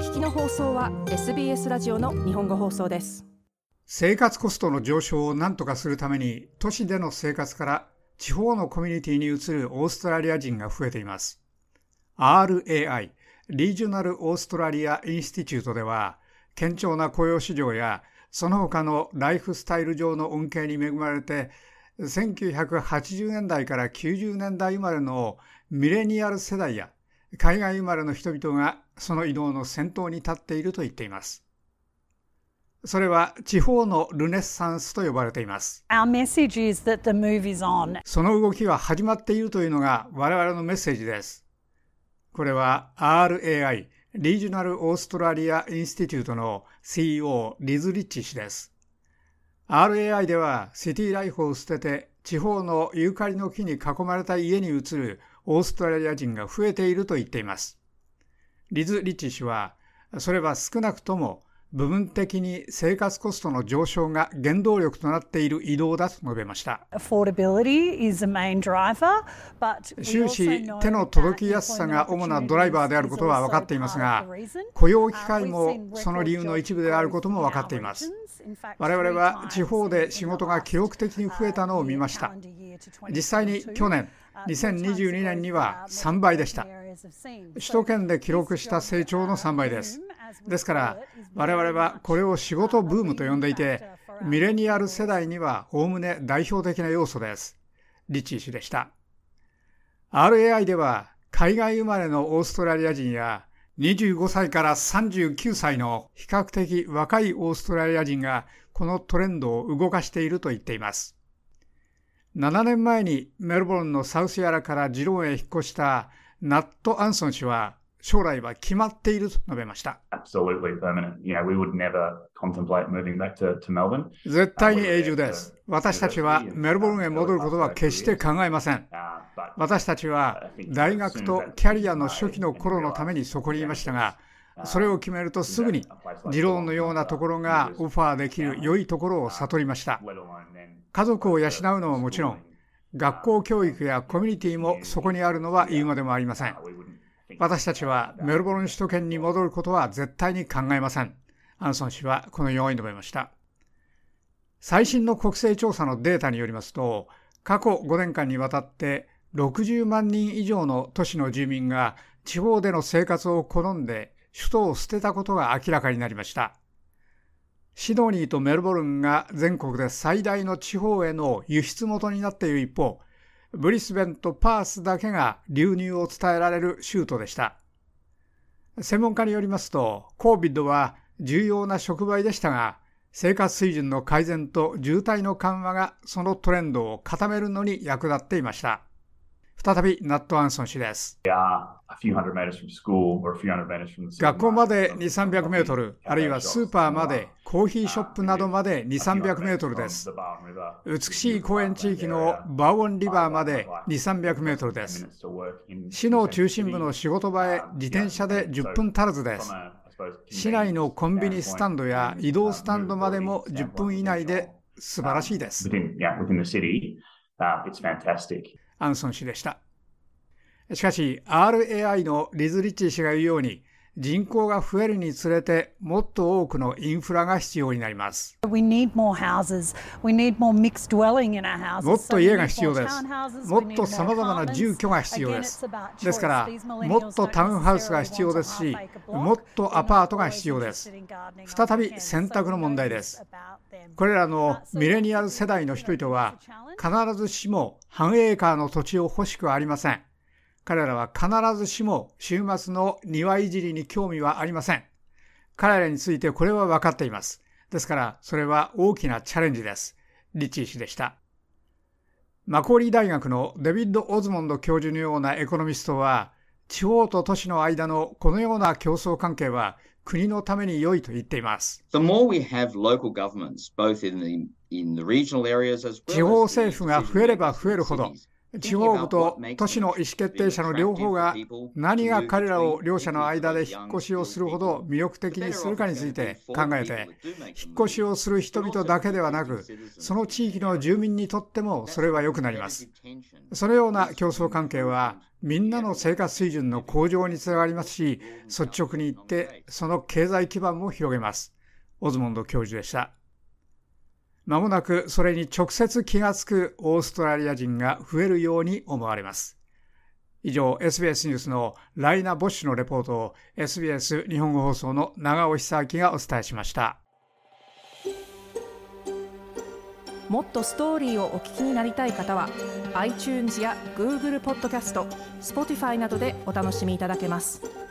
聞きの放送は SBS ラジオの日本語放送です。生活コストの上昇を何とかするために都市での生活から地方のコミュニティに移るオーストラリア人が増えています。RAI リージョナルオーストラリアインスティチュートでは堅調な雇用市場やその他のライフスタイル上の恩恵に恵まれて1980年代から90年代生まれのミレニアル世代や海外生まれの人々がその移動の先頭に立っていると言っています。それは地方のルネッサンスと呼ばれています。その動きは始まっているというのが我々のメッセージです。これは RAI、リージョナルオーストラリアインスティテュートの CEO リズ・リッチ氏です。RAI ではシティライフを捨てて地方のユーカリの木に囲まれた家に移るオーストラリア人が増えていると言っています。リズ・リッチ氏は、それは少なくとも部分的に生活コストの上昇が原動力となっている移動だと述べました。終始、手の届きやすさが主なドライバーであることは分かっていますが、雇用機会もその理由の一部であることも分かっています。我々は地方で仕事が記録的に増えたのを見ました。実際に去年、2022年には3倍でした。首都圏で記録した成長の3倍です。ですから我々はこれを仕事ブームと呼んでいてミレニアル世代にはおおむね代表的な要素です。リッチー氏でした。RAI では海外生まれのオーストラリア人や25歳から39歳の比較的若いオーストラリア人がこのトレンドを動かしていると言っています。7年前にメルボルンのサウスヤラからジローンへ引っ越したナット・アンソン氏は将来は決まっていると述べました。絶対に永住です。私たちはメルボルンへ戻ることは決して考えません。私たちは大学とキャリアの初期の頃のためにそこにいましたが、それを決めるとすぐに、ジローンのようなところがオファーできる良いところを悟りました。家族を養うのはもちろん、学校教育やコミュニティもそこにあるのは言うまでもありません。私たちはメルボルン首都圏に戻ることは絶対に考えません。アンソン氏はこのように述べました。最新の国勢調査のデータによりますと、過去5年間にわたって60万人以上の都市の住民が地方での生活を好んで首都を捨てたことが明らかになりました。シドニーとメルボルンが全国で最大の地方への輸出元になっている一方、ブリスベンとパースだけが流入を伝えられる州都でした。専門家によりますと、COVID は重要な触媒でしたが、生活水準の改善と渋滞の緩和がそのトレンドを固めるのに役立っていました。再びナット・アンソン氏です。学校まで2、300メートル、あるいはスーパーまで、コーヒーショップなどまで2、300メートルです。美しい公園地域のバーウォンリバーまで2、300メートルです。市の中心部の仕事場へ自転車で10分足らずです。市内のコンビニスタンドや移動スタンドまでも10分以内で素晴らしいです。アンソン氏でした。しかし RAI のリズ・リッチ氏が言うように人口が増えるにつれてもっと多くのインフラが必要になります。もっと家が必要です。もっとさまざまな住居が必要です。ですから、もっとタウンハウスが必要ですし、もっとアパートが必要です。再び選択の問題です。これらのミレニアル世代の人々は、必ずしも半エーカーの土地を欲しくありません。彼らは必ずしも週末の庭いじりに興味はありません。彼らについてこれは分かっています。ですから、それは大きなチャレンジです。リッチー氏でした。マコーリー大学のデビッド・オズモンド教授のようなエコノミストは、地方と都市の間のこのような競争関係は国のために良いと言っています。地方政府が増えれば増えるほど、地方部と都市の意思決定者の両方が何が彼らを両者の間で引っ越しをするほど魅力的にするかについて考えて引っ越しをする人々だけではなくその地域の住民にとってもそれは良くなります。そのような競争関係はみんなの生活水準の向上につながりますし率直に言ってその経済基盤も広げます。オズモンド教授でしたまもなくそれに直接気がつくオーストラリア人が増えるように思われます。以上、SBS ニュースのライナ・ボッシュのレポートを SBS 日本語放送の長尾久明がお伝えしました。もっとストーリーをお聞きになりたい方は iTunes や Google ポッドキャスト Spotify などでお楽しみいただけます。